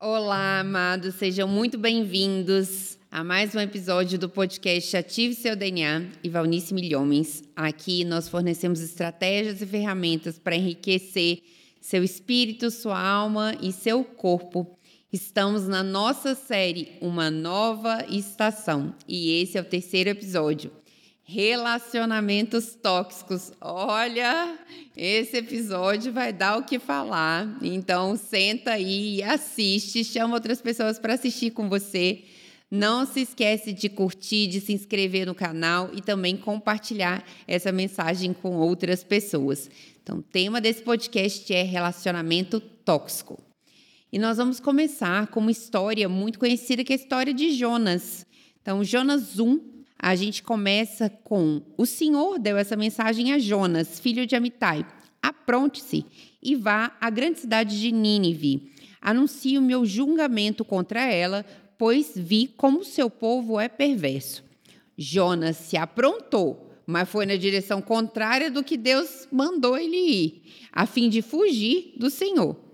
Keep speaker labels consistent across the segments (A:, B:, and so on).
A: Olá, amados, sejam muito bem-vindos a mais um episódio do podcast Ative Seu DNA e Valnice Milhomens. Aqui nós fornecemos estratégias e ferramentas para enriquecer seu espírito, sua alma e seu corpo. Estamos na nossa série Uma Nova Estação e esse é o terceiro episódio. Relacionamentos tóxicos. Olha, esse episódio vai dar o que falar. Então, senta aí e assiste, chama outras pessoas para assistir com você. Não se esquece de curtir, de se inscrever no canal e também compartilhar essa mensagem com outras pessoas. Então, o tema desse podcast é relacionamento tóxico. E nós vamos começar com uma história muito conhecida, que é a história de Jonas. Então, Jonas 1, a gente começa com: O Senhor deu essa mensagem a Jonas, filho de Amitai. Apronte-se e vá à grande cidade de Nínive. Anuncie o meu julgamento contra ela, pois vi como seu povo é perverso. Jonas se aprontou, mas foi na direção contrária do que Deus mandou ele ir, a fim de fugir do Senhor.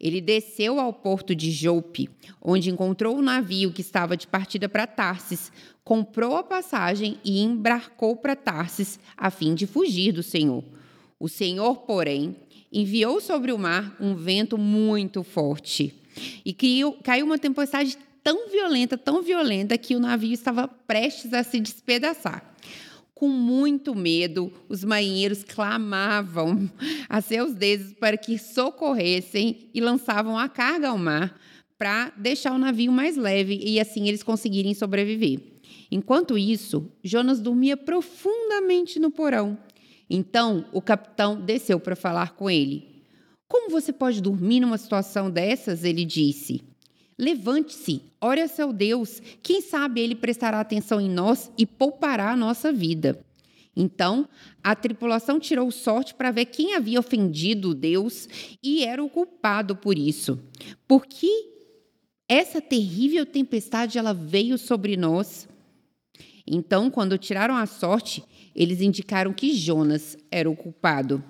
A: Ele desceu ao porto de Jope, onde encontrou o navio que estava de partida para Tarsis, comprou a passagem e embarcou para Tarsis, a fim de fugir do Senhor. O Senhor, porém, enviou sobre o mar um vento muito forte e caiu uma tempestade tão violenta, tão violenta, que o navio estava prestes a se despedaçar. Com muito medo, os marinheiros clamavam a seus deuses para que socorressem e lançavam a carga ao mar para deixar o navio mais leve e assim eles conseguirem sobreviver. Enquanto isso, Jonas dormia profundamente no porão. Então o capitão desceu para falar com ele. Como você pode dormir numa situação dessas? Ele disse. Levante-se, ore a seu Deus. Quem sabe ele prestará atenção em nós e poupará a nossa vida. Então, a tripulação tirou sorte para ver quem havia ofendido Deus e era o culpado por isso. Porque essa terrível tempestade ela veio sobre nós. Então, quando tiraram a sorte, eles indicaram que Jonas era o culpado.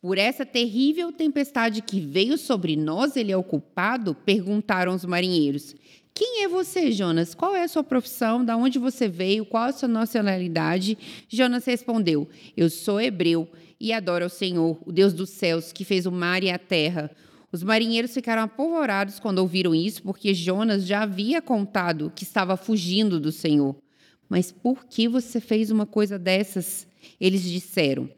A: Por essa terrível tempestade que veio sobre nós, ele é o culpado? Perguntaram os marinheiros. Quem é você, Jonas? Qual é a sua profissão? Da onde você veio? Qual a sua nacionalidade? Jonas respondeu: Eu sou hebreu e adoro ao Senhor, o Deus dos céus, que fez o mar e a terra. Os marinheiros ficaram apavorados quando ouviram isso, porque Jonas já havia contado que estava fugindo do Senhor. Mas por que você fez uma coisa dessas? Eles disseram: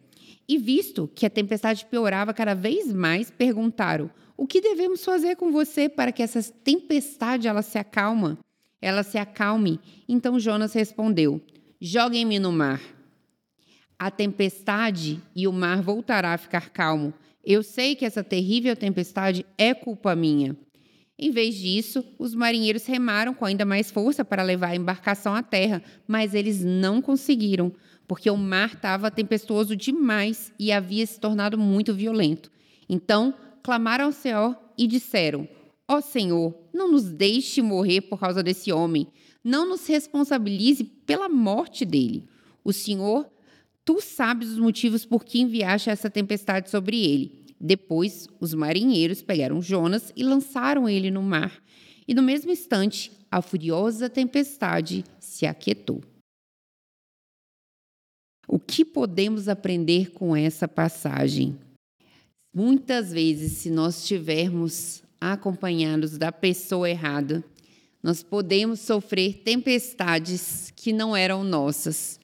A: e visto que a tempestade piorava cada vez mais, perguntaram: O que devemos fazer com você para que essa tempestade ela se acalma? Ela se acalme. Então Jonas respondeu: Joguem-me no mar. A tempestade e o mar voltará a ficar calmo. Eu sei que essa terrível tempestade é culpa minha. Em vez disso, os marinheiros remaram com ainda mais força para levar a embarcação à terra, mas eles não conseguiram porque o mar estava tempestuoso demais e havia se tornado muito violento. Então clamaram ao Senhor e disseram: Ó oh Senhor, não nos deixe morrer por causa desse homem, não nos responsabilize pela morte dele. O Senhor, tu sabes os motivos por que enviaste essa tempestade sobre ele. Depois, os marinheiros pegaram Jonas e lançaram ele no mar. E no mesmo instante, a furiosa tempestade se aquietou. O que podemos aprender com essa passagem? Muitas vezes, se nós estivermos acompanhados da pessoa errada, nós podemos sofrer tempestades que não eram nossas.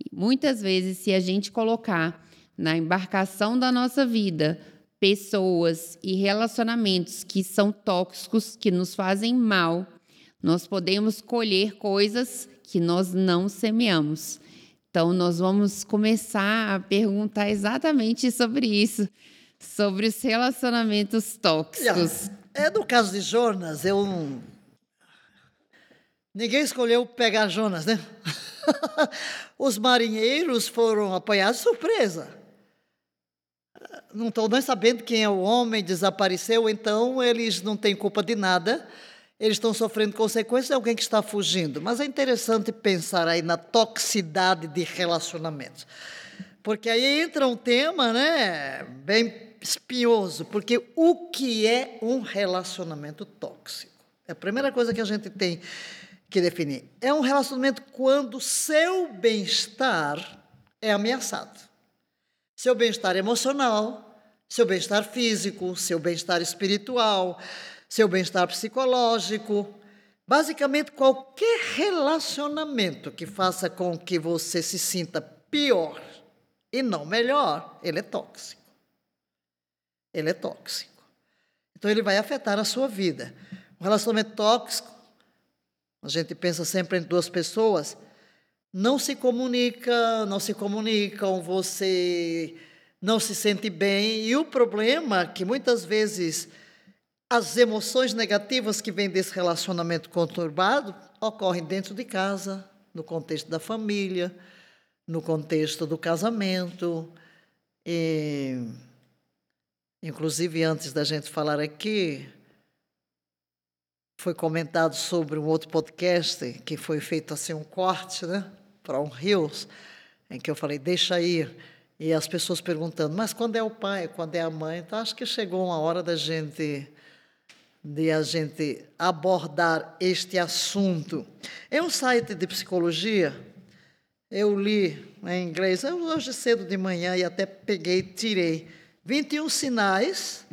A: E muitas vezes, se a gente colocar na embarcação da nossa vida pessoas e relacionamentos que são tóxicos, que nos fazem mal, nós podemos colher coisas que nós não semeamos. Então, nós vamos começar a perguntar exatamente sobre isso, sobre os relacionamentos tóxicos.
B: É no caso de Jonas, eu ninguém escolheu pegar Jonas, né? Os marinheiros foram apanhados surpresa. Não estão nem sabendo quem é o homem, desapareceu, então eles não têm culpa de nada eles estão sofrendo consequências de alguém que está fugindo. Mas é interessante pensar aí na toxicidade de relacionamentos. Porque aí entra um tema, né, bem espinhoso, porque o que é um relacionamento tóxico? É a primeira coisa que a gente tem que definir. É um relacionamento quando seu bem-estar é ameaçado. Seu bem-estar emocional, seu bem-estar físico, seu bem-estar espiritual, seu bem-estar psicológico. Basicamente, qualquer relacionamento que faça com que você se sinta pior e não melhor, ele é tóxico. Ele é tóxico. Então, ele vai afetar a sua vida. Um relacionamento tóxico, a gente pensa sempre em duas pessoas, não se comunica, não se comunicam, você não se sente bem. E o problema é que muitas vezes as emoções negativas que vêm desse relacionamento conturbado ocorrem dentro de casa, no contexto da família, no contexto do casamento. E, inclusive, antes da gente falar aqui, foi comentado sobre um outro podcast que foi feito assim um corte, né, para um Rios, em que eu falei deixa ir e as pessoas perguntando, mas quando é o pai, quando é a mãe? Então acho que chegou uma hora da gente de a gente abordar este assunto. É um site de psicologia. Eu li em inglês hoje cedo de manhã e até peguei, tirei 21 sinais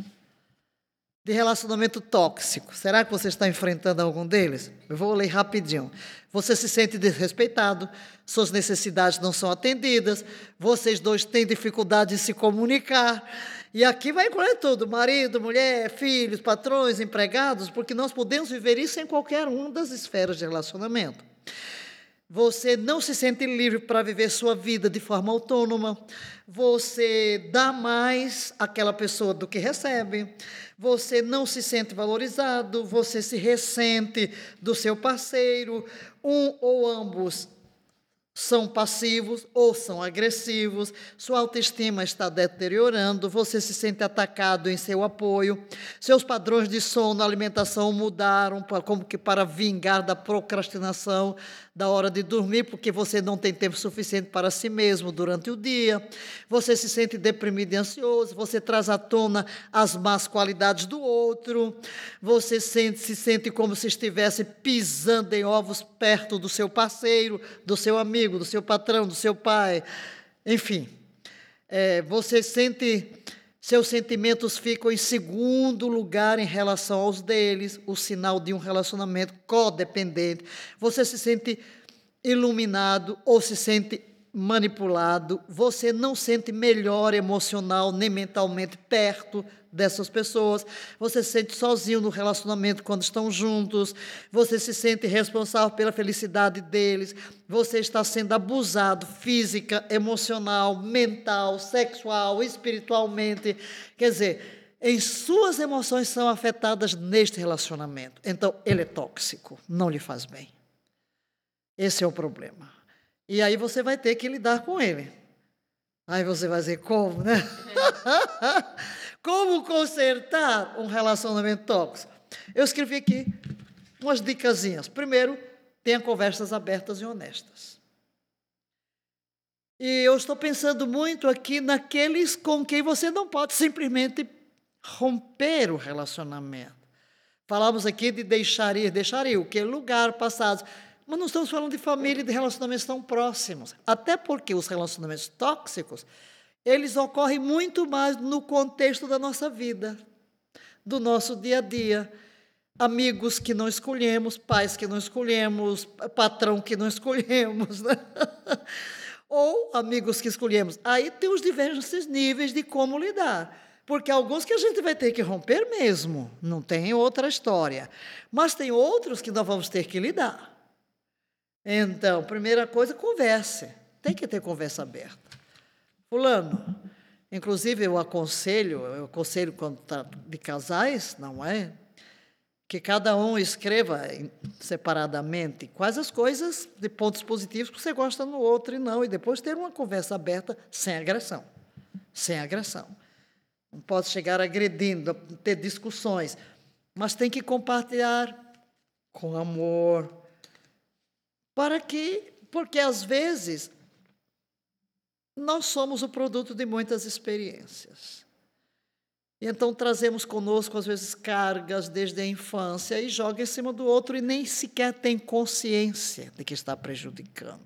B: de relacionamento tóxico. Será que você está enfrentando algum deles? Eu vou ler rapidinho. Você se sente desrespeitado, suas necessidades não são atendidas, vocês dois têm dificuldade de se comunicar. E aqui vai incluir tudo: marido, mulher, filhos, patrões, empregados, porque nós podemos viver isso em qualquer uma das esferas de relacionamento. Você não se sente livre para viver sua vida de forma autônoma. Você dá mais àquela pessoa do que recebe. Você não se sente valorizado. Você se ressente do seu parceiro. Um ou ambos são passivos ou são agressivos, sua autoestima está deteriorando, você se sente atacado em seu apoio, seus padrões de sono, alimentação mudaram como que para vingar da procrastinação da hora de dormir, porque você não tem tempo suficiente para si mesmo durante o dia, você se sente deprimido e ansioso, você traz à tona as más qualidades do outro, você sente, se sente como se estivesse pisando em ovos perto do seu parceiro, do seu amigo, do seu patrão, do seu pai, enfim. É, você sente seus sentimentos ficam em segundo lugar em relação aos deles, o sinal de um relacionamento codependente. Você se sente iluminado ou se sente manipulado, você não sente melhor emocional nem mentalmente perto dessas pessoas, você se sente sozinho no relacionamento quando estão juntos, você se sente responsável pela felicidade deles, você está sendo abusado física, emocional, mental, sexual, espiritualmente. Quer dizer, em suas emoções são afetadas neste relacionamento. Então, ele é tóxico, não lhe faz bem. Esse é o problema. E aí você vai ter que lidar com ele. Aí você vai dizer, como, né? Como consertar um relacionamento tóxico? Eu escrevi aqui umas dicasinhas. Primeiro, tenha conversas abertas e honestas. E eu estou pensando muito aqui naqueles com quem você não pode simplesmente romper o relacionamento. Falamos aqui de deixar ir, deixar ir, o que? Lugar passado. Mas não estamos falando de família e de relacionamentos tão próximos. Até porque os relacionamentos tóxicos eles ocorrem muito mais no contexto da nossa vida, do nosso dia a dia. Amigos que não escolhemos, pais que não escolhemos, patrão que não escolhemos, né? ou amigos que escolhemos. Aí tem os diversos níveis de como lidar. Porque alguns que a gente vai ter que romper mesmo, não tem outra história. Mas tem outros que nós vamos ter que lidar. Então, primeira coisa, converse. Tem que ter conversa aberta. Fulano, inclusive eu aconselho, eu aconselho quando está de casais, não é? Que cada um escreva separadamente quais as coisas de pontos positivos que você gosta no outro e não, e depois ter uma conversa aberta sem agressão. Sem agressão. Não pode chegar agredindo, ter discussões, mas tem que compartilhar com amor. Para que, porque às vezes nós somos o produto de muitas experiências. E então trazemos conosco, às vezes, cargas desde a infância e joga em cima do outro e nem sequer tem consciência de que está prejudicando.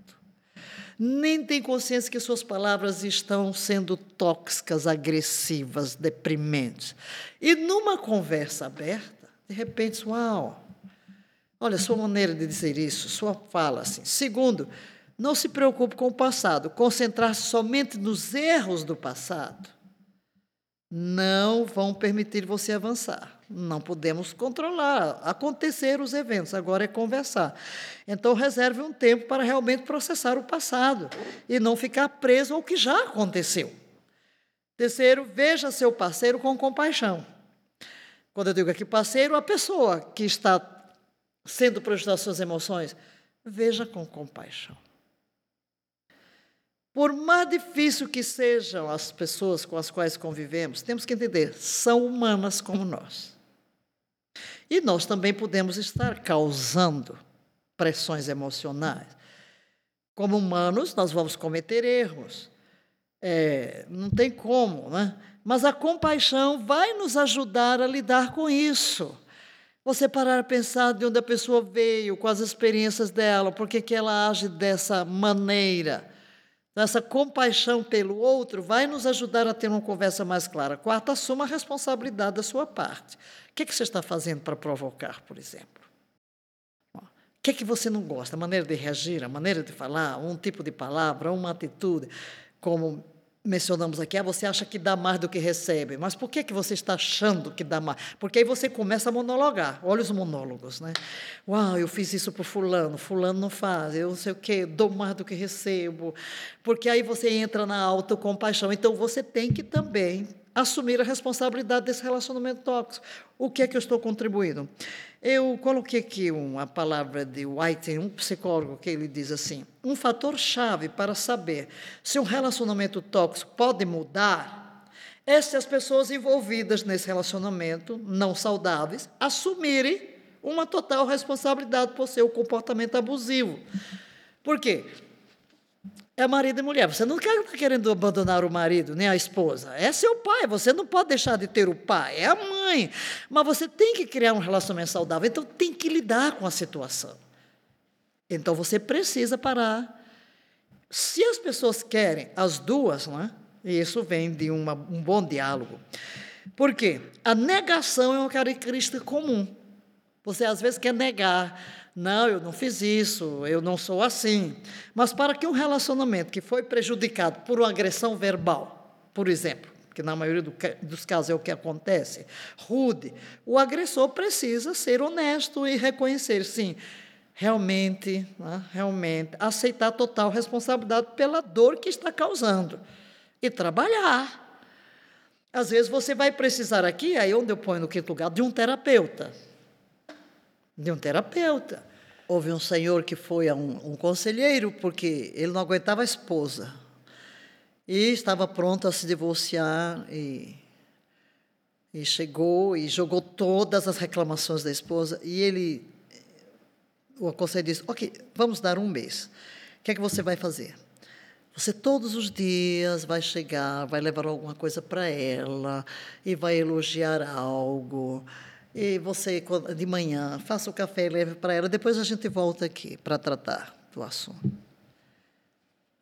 B: Nem tem consciência que suas palavras estão sendo tóxicas, agressivas, deprimentes. E numa conversa aberta, de repente, uau, olha, sua maneira de dizer isso, sua fala assim. Segundo, não se preocupe com o passado, concentrar-se somente nos erros do passado não vão permitir você avançar. Não podemos controlar, acontecer os eventos, agora é conversar. Então, reserve um tempo para realmente processar o passado e não ficar preso ao que já aconteceu. Terceiro, veja seu parceiro com compaixão. Quando eu digo aqui parceiro, a pessoa que está sendo prejudicada suas emoções, veja com compaixão. Por mais difícil que sejam as pessoas com as quais convivemos, temos que entender, são humanas como nós. E nós também podemos estar causando pressões emocionais. Como humanos, nós vamos cometer erros. É, não tem como, né? Mas a compaixão vai nos ajudar a lidar com isso. Você parar a pensar de onde a pessoa veio, com as experiências dela, por que ela age dessa maneira. Então, essa compaixão pelo outro vai nos ajudar a ter uma conversa mais clara. Quarto, assuma a responsabilidade da sua parte. O que, é que você está fazendo para provocar, por exemplo? O que é que você não gosta? A maneira de reagir, a maneira de falar, um tipo de palavra, uma atitude, como mencionamos aqui, ah, você acha que dá mais do que recebe. Mas por que, que você está achando que dá mais? Porque aí você começa a monologar. Olha os monólogos, né? Uau, eu fiz isso para fulano, fulano não faz, eu não sei o quê, dou mais do que recebo. Porque aí você entra na autocompaixão. Então você tem que também assumir a responsabilidade desse relacionamento tóxico. O que é que eu estou contribuindo? Eu coloquei aqui uma palavra de White, um psicólogo, que ele diz assim: um fator chave para saber se um relacionamento tóxico pode mudar é se as pessoas envolvidas nesse relacionamento, não saudáveis, assumirem uma total responsabilidade por seu comportamento abusivo. Por quê? É marido e mulher. Você não está querendo abandonar o marido, nem a esposa. É seu pai, você não pode deixar de ter o pai, é a mãe. Mas você tem que criar um relacionamento saudável, então tem que lidar com a situação. Então você precisa parar. Se as pessoas querem, as duas, né? e isso vem de uma, um bom diálogo. Por quê? A negação é uma característica comum. Você às vezes quer negar não, eu não fiz isso, eu não sou assim. Mas para que um relacionamento que foi prejudicado por uma agressão verbal, por exemplo, que na maioria do, dos casos é o que acontece, rude, o agressor precisa ser honesto e reconhecer, sim, realmente, né, realmente, aceitar total responsabilidade pela dor que está causando e trabalhar. Às vezes você vai precisar aqui, aí onde eu ponho no quinto lugar, de um terapeuta. De um terapeuta. Houve um senhor que foi a um, um conselheiro porque ele não aguentava a esposa. E estava pronto a se divorciar e, e chegou e jogou todas as reclamações da esposa. E ele o conselheiro disse ok vamos dar um mês. O que é que você vai fazer? Você todos os dias vai chegar vai levar alguma coisa para ela e vai elogiar algo e você, de manhã, faça o café e leve para ela. Depois a gente volta aqui para tratar do assunto.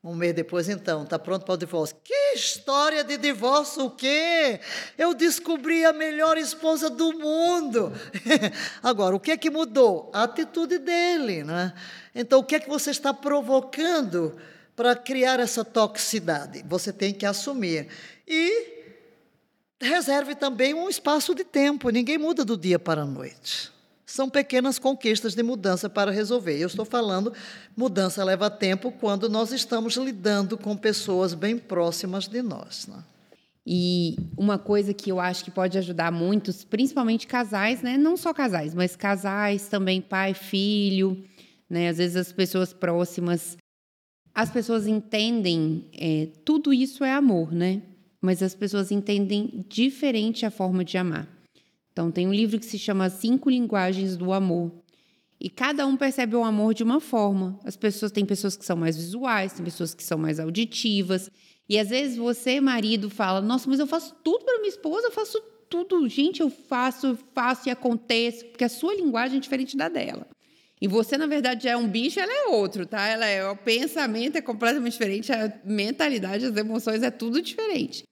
B: Um mês depois, então, está pronto para o divórcio. Que história de divórcio, o quê? Eu descobri a melhor esposa do mundo. Agora, o que é que mudou? A atitude dele, né? Então, o que é que você está provocando para criar essa toxicidade? Você tem que assumir. E reserve também um espaço de tempo. Ninguém muda do dia para a noite. São pequenas conquistas de mudança para resolver. Eu estou falando, mudança leva tempo quando nós estamos lidando com pessoas bem próximas de nós. Né?
A: E uma coisa que eu acho que pode ajudar muitos, principalmente casais, né? Não só casais, mas casais também, pai, filho, né? Às vezes as pessoas próximas, as pessoas entendem é, tudo isso é amor, né? Mas as pessoas entendem diferente a forma de amar. Então, tem um livro que se chama Cinco Linguagens do Amor. E cada um percebe o amor de uma forma. As pessoas têm pessoas que são mais visuais, tem pessoas que são mais auditivas. E às vezes você, marido, fala: Nossa, mas eu faço tudo para minha esposa, eu faço tudo, gente, eu faço, faço e acontece, porque a sua linguagem é diferente da dela. E você, na verdade, é um bicho, ela é outro, tá? Ela é, o pensamento é completamente diferente, a mentalidade, as emoções é tudo diferente.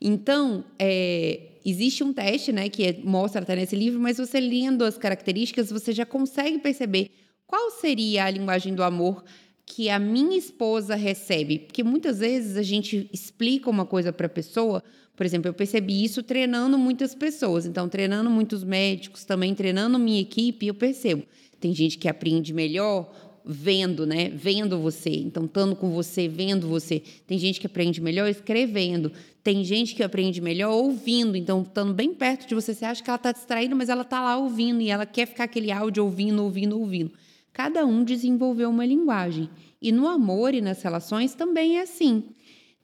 A: Então, é, existe um teste, né, que é, mostra até nesse livro, mas você lendo as características, você já consegue perceber qual seria a linguagem do amor que a minha esposa recebe. Porque muitas vezes a gente explica uma coisa para a pessoa, por exemplo, eu percebi isso treinando muitas pessoas. Então, treinando muitos médicos, também treinando minha equipe, eu percebo. Tem gente que aprende melhor vendo, né? Vendo você. Então, estando com você, vendo você. Tem gente que aprende melhor escrevendo. Tem gente que aprende melhor ouvindo. Então, estando bem perto de você, você acha que ela está distraída, mas ela está lá ouvindo e ela quer ficar aquele áudio ouvindo, ouvindo, ouvindo. Cada um desenvolveu uma linguagem. E no amor e nas relações também é assim.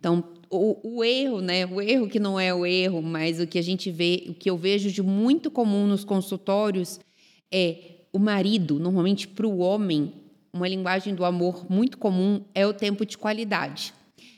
A: Então, o, o, erro, né? O erro que não é o erro, mas o que a gente vê, o que eu vejo de muito comum nos consultórios é o marido, normalmente para o homem, uma linguagem do amor muito comum é o tempo de qualidade.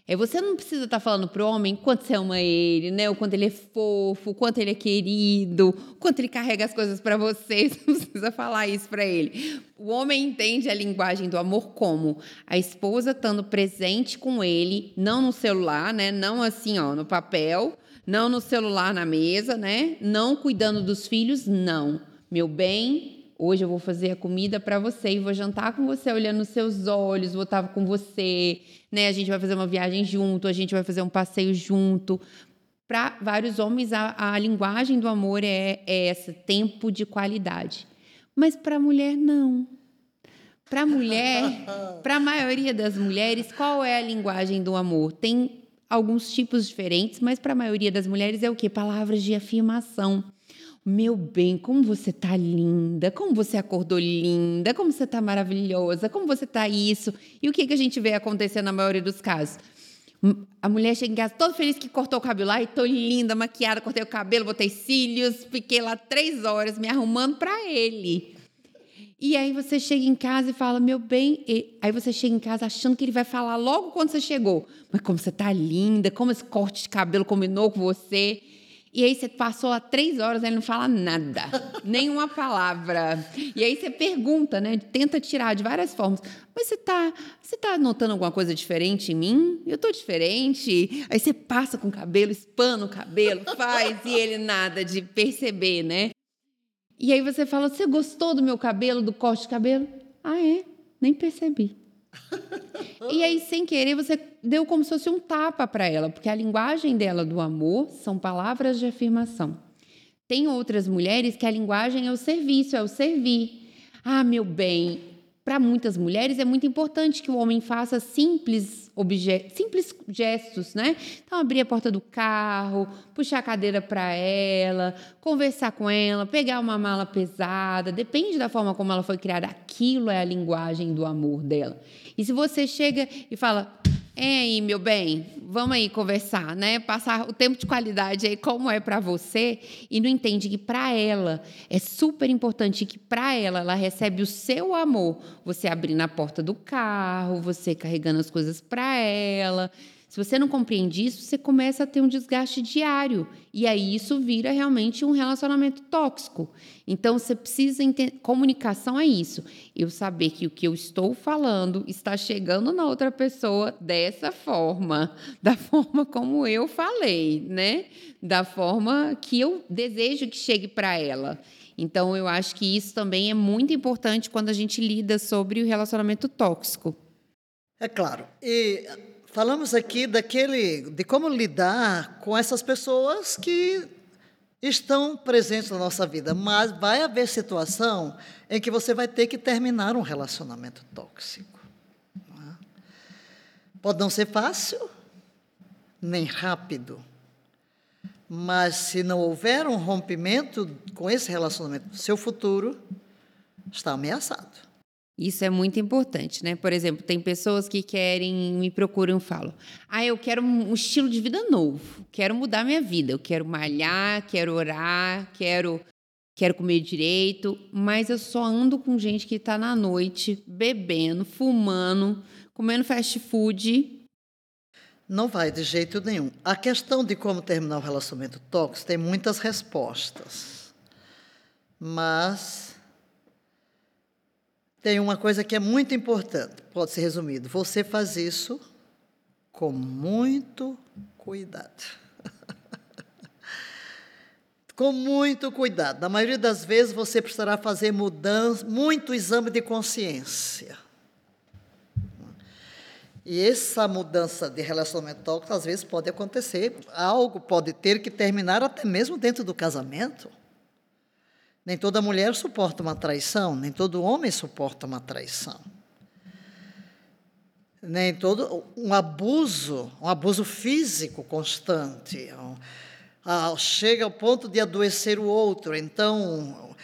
A: É, você não precisa estar tá falando pro homem quanto você ama ele, né? O quanto ele é fofo, o quanto ele é querido, o quanto ele carrega as coisas para você. Você não precisa falar isso para ele. O homem entende a linguagem do amor como a esposa estando presente com ele, não no celular, né? Não assim, ó, no papel, não no celular na mesa, né? Não cuidando dos filhos, não. Meu bem, Hoje eu vou fazer a comida para você e vou jantar com você, olhando nos seus olhos, vou estar com você, né? A gente vai fazer uma viagem junto, a gente vai fazer um passeio junto. Para vários homens, a, a, linguagem do amor é, é esse tempo de qualidade. Mas para a mulher, não. Para a mulher, para a maioria das mulheres, qual é a linguagem do amor? Tem alguns tipos diferentes, mas para a maioria das mulheres é o quê? Palavras de afirmação. Meu bem, como você tá linda, como você acordou linda, como você tá maravilhosa, como você tá isso. E o que, que a gente vê acontecer na maioria dos casos? A mulher chega em casa toda feliz que cortou o cabelo. Ai, tô linda, maquiada, cortei o cabelo, botei cílios, fiquei lá três horas me arrumando para ele. E aí você chega em casa e fala, meu bem. E... Aí você chega em casa achando que ele vai falar logo quando você chegou. Mas como você tá linda, como esse corte de cabelo combinou com você. E aí você passou lá três horas, ele não fala nada, nenhuma palavra. E aí você pergunta, né? Tenta tirar de várias formas. Mas você tá, você tá notando alguma coisa diferente em mim? Eu tô diferente. Aí você passa com o cabelo, espana o cabelo, faz e ele nada de perceber, né? E aí você fala: "Você gostou do meu cabelo, do corte de cabelo?" "Ah, é? Nem percebi." E aí, sem querer, você deu como se fosse um tapa para ela, porque a linguagem dela do amor são palavras de afirmação. Tem outras mulheres que a linguagem é o serviço, é o servir. Ah, meu bem, para muitas mulheres é muito importante que o homem faça simples objetos, simples gestos, né? Então abrir a porta do carro, puxar a cadeira para ela, conversar com ela, pegar uma mala pesada, depende da forma como ela foi criada. Aquilo é a linguagem do amor dela. E se você chega e fala: "É aí, meu bem, vamos aí conversar, né? Passar o tempo de qualidade aí como é para você e não entende que para ela é super importante que para ela ela recebe o seu amor, você abrindo a porta do carro, você carregando as coisas para ela, se você não compreende isso, você começa a ter um desgaste diário. E aí isso vira realmente um relacionamento tóxico. Então você precisa entender. Comunicação é isso. Eu saber que o que eu estou falando está chegando na outra pessoa dessa forma, da forma como eu falei, né? Da forma que eu desejo que chegue para ela. Então eu acho que isso também é muito importante quando a gente lida sobre o relacionamento tóxico.
B: É claro. E falamos aqui daquele de como lidar com essas pessoas que estão presentes na nossa vida, mas vai haver situação em que você vai ter que terminar um relacionamento tóxico. Pode não ser fácil, nem rápido, mas se não houver um rompimento com esse relacionamento, seu futuro está ameaçado.
A: Isso é muito importante, né? Por exemplo, tem pessoas que querem, me procuram e falam: Ah, eu quero um estilo de vida novo, quero mudar minha vida, eu quero malhar, quero orar, quero, quero comer direito, mas eu só ando com gente que está na noite bebendo, fumando, comendo fast food.
B: Não vai de jeito nenhum. A questão de como terminar o relacionamento tóxico tem muitas respostas. Mas tem uma coisa que é muito importante, pode ser resumido. Você faz isso com muito cuidado. com muito cuidado. Na maioria das vezes você precisará fazer mudança, muito exame de consciência. E essa mudança de relacionamento tóxico, às vezes, pode acontecer. Algo pode ter que terminar até mesmo dentro do casamento. Nem toda mulher suporta uma traição, nem todo homem suporta uma traição. Nem todo um abuso, um abuso físico constante. Um, chega ao ponto de adoecer o outro. Então,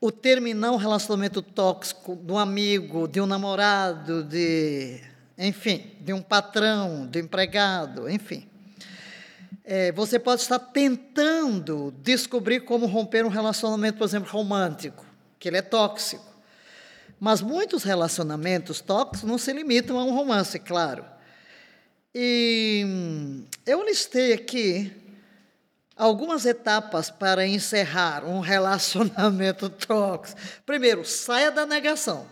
B: o terminar um relacionamento tóxico de um amigo, de um namorado, de enfim, de um patrão, de um empregado, enfim. É, você pode estar tentando descobrir como romper um relacionamento, por exemplo, romântico, que ele é tóxico. Mas muitos relacionamentos tóxicos não se limitam a um romance, claro. E hum, eu listei aqui algumas etapas para encerrar um relacionamento tóxico. Primeiro, saia da negação.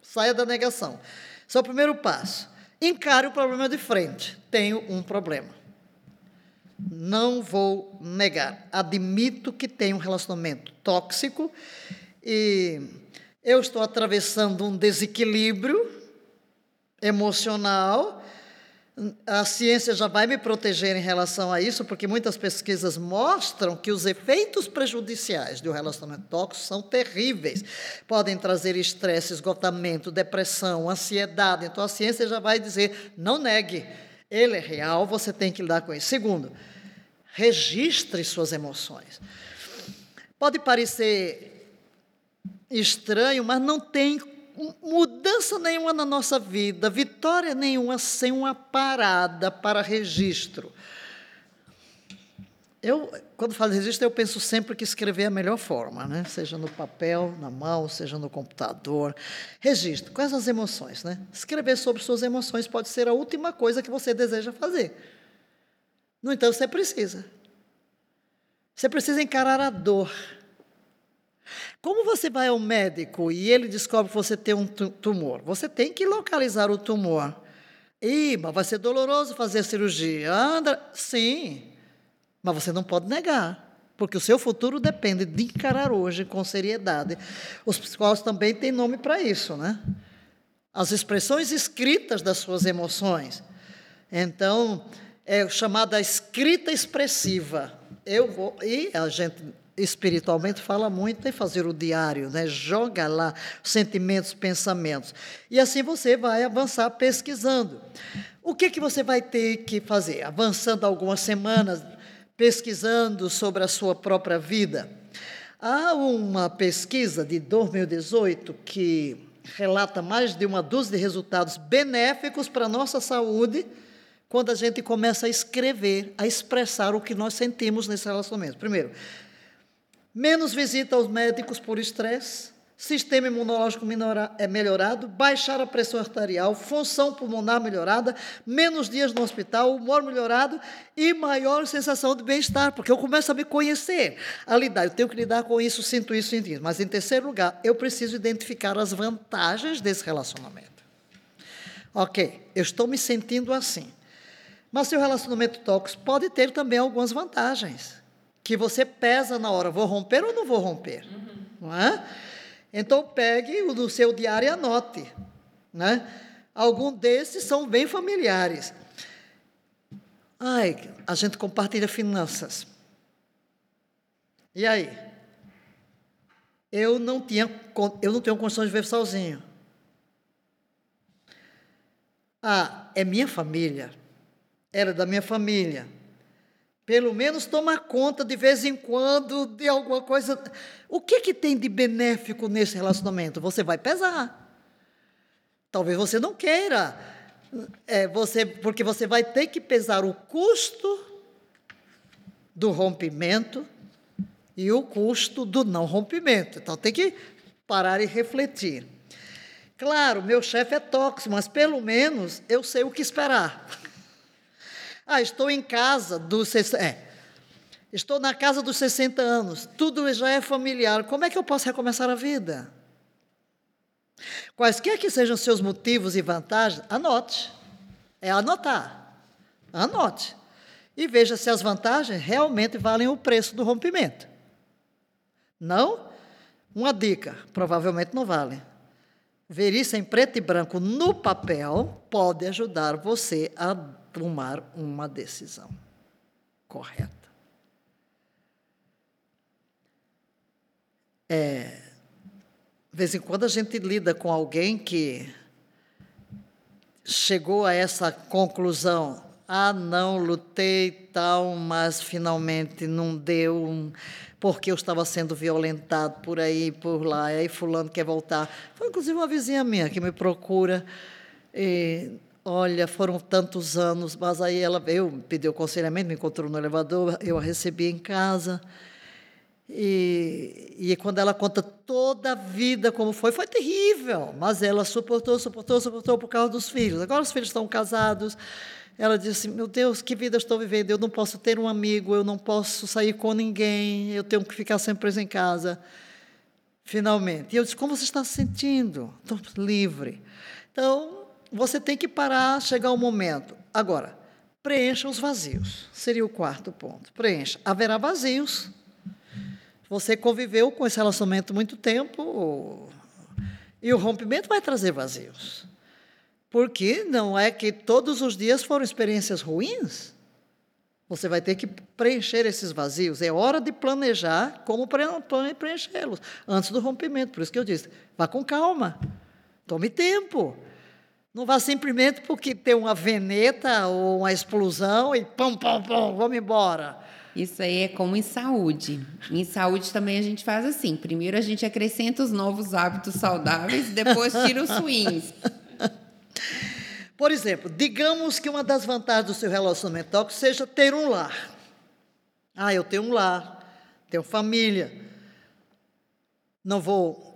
B: Saia da negação. Esse é o primeiro passo. Encare o problema de frente. Tenho um problema. Não vou negar. Admito que tenho um relacionamento tóxico e eu estou atravessando um desequilíbrio emocional a ciência já vai me proteger em relação a isso, porque muitas pesquisas mostram que os efeitos prejudiciais de um relacionamento tóxico são terríveis. Podem trazer estresse, esgotamento, depressão, ansiedade. Então a ciência já vai dizer: não negue, ele é real, você tem que lidar com isso. Segundo, registre suas emoções. Pode parecer estranho, mas não tem mudança nenhuma na nossa vida, vitória nenhuma sem uma parada para registro. Eu, quando falo registro, eu penso sempre que escrever é a melhor forma, né? seja no papel, na mão, seja no computador. Registro, quais as emoções? Né? Escrever sobre suas emoções pode ser a última coisa que você deseja fazer. No entanto, você precisa. Você precisa encarar a dor. Como você vai ao médico e ele descobre que você tem um tumor? Você tem que localizar o tumor. Ih, mas vai ser doloroso fazer a cirurgia. Anda, sim, mas você não pode negar, porque o seu futuro depende de encarar hoje com seriedade. Os psicólogos também têm nome para isso, né? As expressões escritas das suas emoções. Então, é chamada escrita expressiva. Eu vou e a gente espiritualmente fala muito em fazer o diário, né? joga lá sentimentos, pensamentos. E assim você vai avançar pesquisando. O que, que você vai ter que fazer? Avançando algumas semanas, pesquisando sobre a sua própria vida. Há uma pesquisa de 2018 que relata mais de uma dúzia de resultados benéficos para a nossa saúde quando a gente começa a escrever, a expressar o que nós sentimos nesse relacionamento. Primeiro, menos visita aos médicos por estresse, sistema imunológico é melhorado, baixar a pressão arterial, função pulmonar melhorada, menos dias no hospital, humor melhorado e maior sensação de bem-estar, porque eu começo a me conhecer, a lidar. Eu tenho que lidar com isso, sinto isso, sinto isso. Mas, em terceiro lugar, eu preciso identificar as vantagens desse relacionamento. Ok, eu estou me sentindo assim. Mas seu relacionamento tóxico pode ter também algumas vantagens que você pesa na hora, vou romper ou não vou romper? Uhum. Não é? Então pegue o do seu diário e anote. Né? Alguns desses são bem familiares. Ai, a gente compartilha finanças. E aí? Eu não tinha, eu não tenho condições de viver sozinho. Ah, é minha família. Era da minha família. Pelo menos toma conta de vez em quando de alguma coisa. O que, que tem de benéfico nesse relacionamento? Você vai pesar. Talvez você não queira, é, você, porque você vai ter que pesar o custo do rompimento e o custo do não rompimento. Então tem que parar e refletir. Claro, meu chefe é tóxico, mas pelo menos eu sei o que esperar. Ah, estou em casa dos. É, estou na casa dos 60 anos, tudo já é familiar. Como é que eu posso recomeçar a vida? Quaisquer que sejam seus motivos e vantagens, anote. É anotar. Anote. E veja se as vantagens realmente valem o preço do rompimento. Não? Uma dica: provavelmente não vale. Ver isso em preto e branco no papel pode ajudar você a tomar uma decisão correta. É, de vez em quando a gente lida com alguém que chegou a essa conclusão. Ah, não, lutei tal, mas finalmente não deu, porque eu estava sendo violentado por aí, por lá, e aí fulano quer voltar. Foi inclusive uma vizinha minha que me procura. E, olha, foram tantos anos, mas aí ela veio, pediu aconselhamento, me encontrou no elevador, eu a recebi em casa. E, e quando ela conta toda a vida como foi, foi terrível, mas ela suportou, suportou, suportou por causa dos filhos. Agora os filhos estão casados. Ela disse: Meu Deus, que vida estou vivendo? Eu não posso ter um amigo, eu não posso sair com ninguém, eu tenho que ficar sempre presa em casa. Finalmente. E eu disse: Como você está se sentindo? Estou livre. Então, você tem que parar, chegar um momento. Agora, preencha os vazios. Seria o quarto ponto. Preencha. Haverá vazios você conviveu com esse relacionamento muito tempo e o rompimento vai trazer vazios. Porque não é que todos os dias foram experiências ruins. Você vai ter que preencher esses vazios. É hora de planejar como preenchê-los antes do rompimento. Por isso que eu disse: vá com calma, tome tempo. Não vá simplesmente porque tem uma veneta ou uma explosão e pum, pum, pum, vamos embora.
A: Isso aí é como em saúde. Em saúde também a gente faz assim. Primeiro a gente acrescenta os novos hábitos saudáveis, depois tira os ruins.
B: Por exemplo, digamos que uma das vantagens do seu relacionamento tóxico seja ter um lar. Ah, eu tenho um lar, tenho família. Não vou.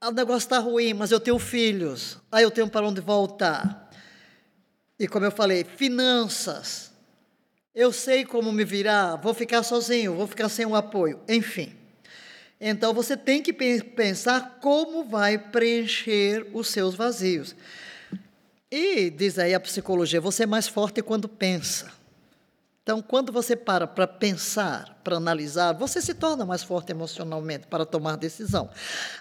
B: Ah, o negócio está ruim, mas eu tenho filhos. Ah, eu tenho para onde voltar. E como eu falei, finanças. Eu sei como me virar, vou ficar sozinho, vou ficar sem o apoio, enfim. Então você tem que pensar como vai preencher os seus vazios. E diz aí a psicologia, você é mais forte quando pensa. Então, quando você para para pensar, para analisar, você se torna mais forte emocionalmente para tomar decisão.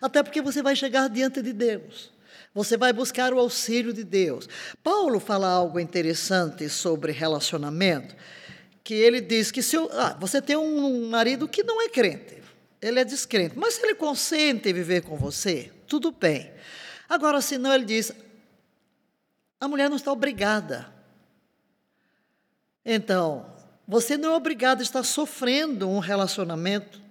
B: Até porque você vai chegar diante de Deus. Você vai buscar o auxílio de Deus. Paulo fala algo interessante sobre relacionamento que ele diz que se eu, ah, você tem um marido que não é crente, ele é descrente, mas se ele consente em viver com você, tudo bem. Agora, se não, ele diz, a mulher não está obrigada. Então, você não é obrigado a estar sofrendo um relacionamento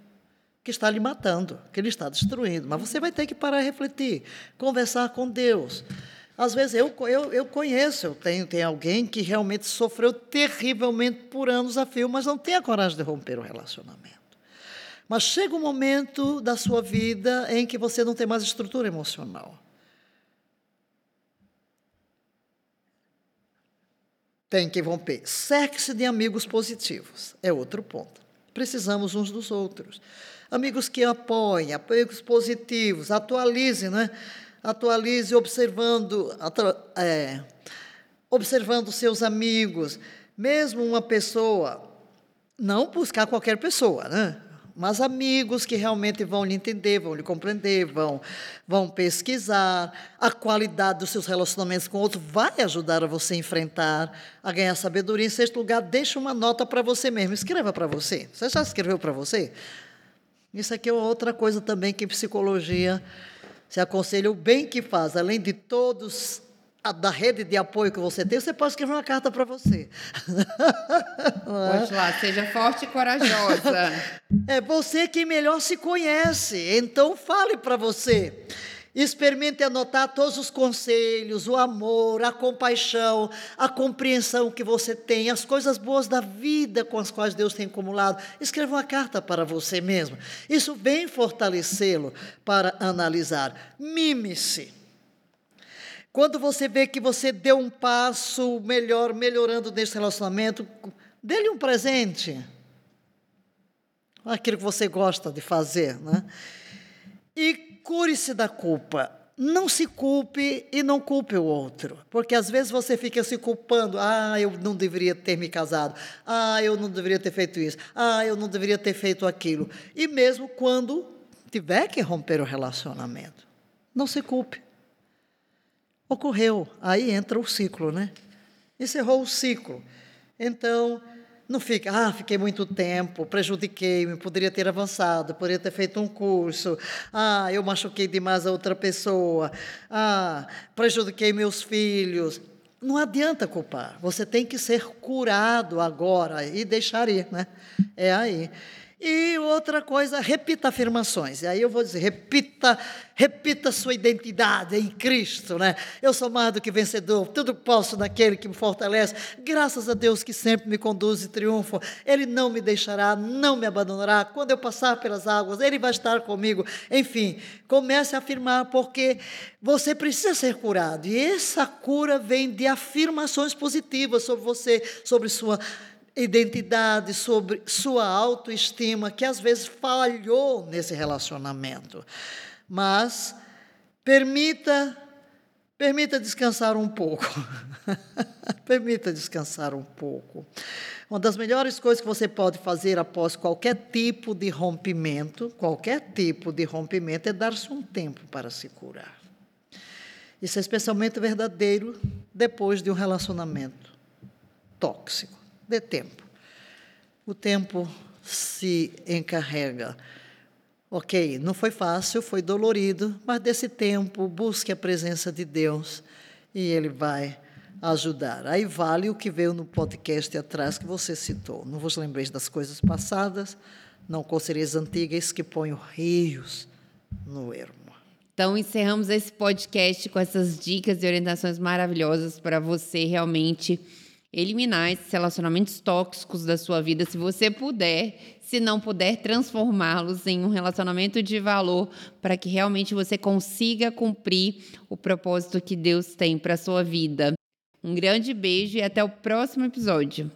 B: que está lhe matando, que ele está destruindo, mas você vai ter que parar e refletir, conversar com Deus. Às vezes eu, eu, eu conheço, eu tenho, tem alguém que realmente sofreu terrivelmente por anos a fio, mas não tem a coragem de romper o relacionamento. Mas chega um momento da sua vida em que você não tem mais estrutura emocional. Tem que romper. Cerque-se de amigos positivos. É outro ponto. Precisamos uns dos outros. Amigos que apoiem, amigos positivos, atualizem, não é? atualize observando, é, observando seus amigos, mesmo uma pessoa, não buscar qualquer pessoa, né? Mas amigos que realmente vão lhe entender, vão lhe compreender, vão, vão pesquisar. A qualidade dos seus relacionamentos com outros vai ajudar a você enfrentar, a ganhar sabedoria. Em sexto lugar, deixe uma nota para você mesmo. Escreva para você. Você já escreveu para você? Isso aqui é outra coisa também que em psicologia se aconselha o bem que faz, além de todos da rede de apoio que você tem, você pode escrever uma carta para você.
A: Pode lá, seja forte e corajosa.
B: É você quem melhor se conhece, então fale para você. Experimente anotar todos os conselhos, o amor, a compaixão, a compreensão que você tem, as coisas boas da vida com as quais Deus tem acumulado. Escreva uma carta para você mesmo. Isso vem fortalecê-lo para analisar. Mime-se. Quando você vê que você deu um passo melhor, melhorando nesse relacionamento, dê-lhe um presente. Aquilo que você gosta de fazer, né? E cure-se da culpa. Não se culpe e não culpe o outro. Porque às vezes você fica se culpando. Ah, eu não deveria ter me casado. Ah, eu não deveria ter feito isso. Ah, eu não deveria ter feito aquilo. E mesmo quando tiver que romper o relacionamento, não se culpe. Ocorreu. Aí entra o ciclo, né? Encerrou o ciclo. Então, não fica, ah, fiquei muito tempo, prejudiquei-me, poderia ter avançado, poderia ter feito um curso, ah, eu machuquei demais a outra pessoa, ah, prejudiquei meus filhos. Não adianta culpar, você tem que ser curado agora e deixar ir, né? É aí. E outra coisa, repita afirmações. E aí eu vou dizer, repita, repita sua identidade em Cristo, né? Eu sou mais do que vencedor, tudo posso naquele que me fortalece. Graças a Deus que sempre me conduz e triunfa. Ele não me deixará, não me abandonará. Quando eu passar pelas águas, ele vai estar comigo. Enfim, comece a afirmar porque você precisa ser curado. E essa cura vem de afirmações positivas sobre você, sobre sua identidade, sobre sua autoestima, que às vezes falhou nesse relacionamento. Mas permita permita descansar um pouco. permita descansar um pouco. Uma das melhores coisas que você pode fazer após qualquer tipo de rompimento, qualquer tipo de rompimento, é dar-se um tempo para se curar. Isso é especialmente verdadeiro depois de um relacionamento tóxico dê tempo. O tempo se encarrega. Ok, não foi fácil, foi dolorido, mas desse tempo busque a presença de Deus e Ele vai ajudar. Aí vale o que veio no podcast atrás que você citou. Não vos lembreis das coisas passadas, não considereis antigas que ponham rios no ermo.
A: Então, encerramos esse podcast com essas dicas e orientações maravilhosas para você realmente eliminar esses relacionamentos tóxicos da sua vida, se você puder, se não puder transformá-los em um relacionamento de valor para que realmente você consiga cumprir o propósito que Deus tem para sua vida. Um grande beijo e até o próximo episódio.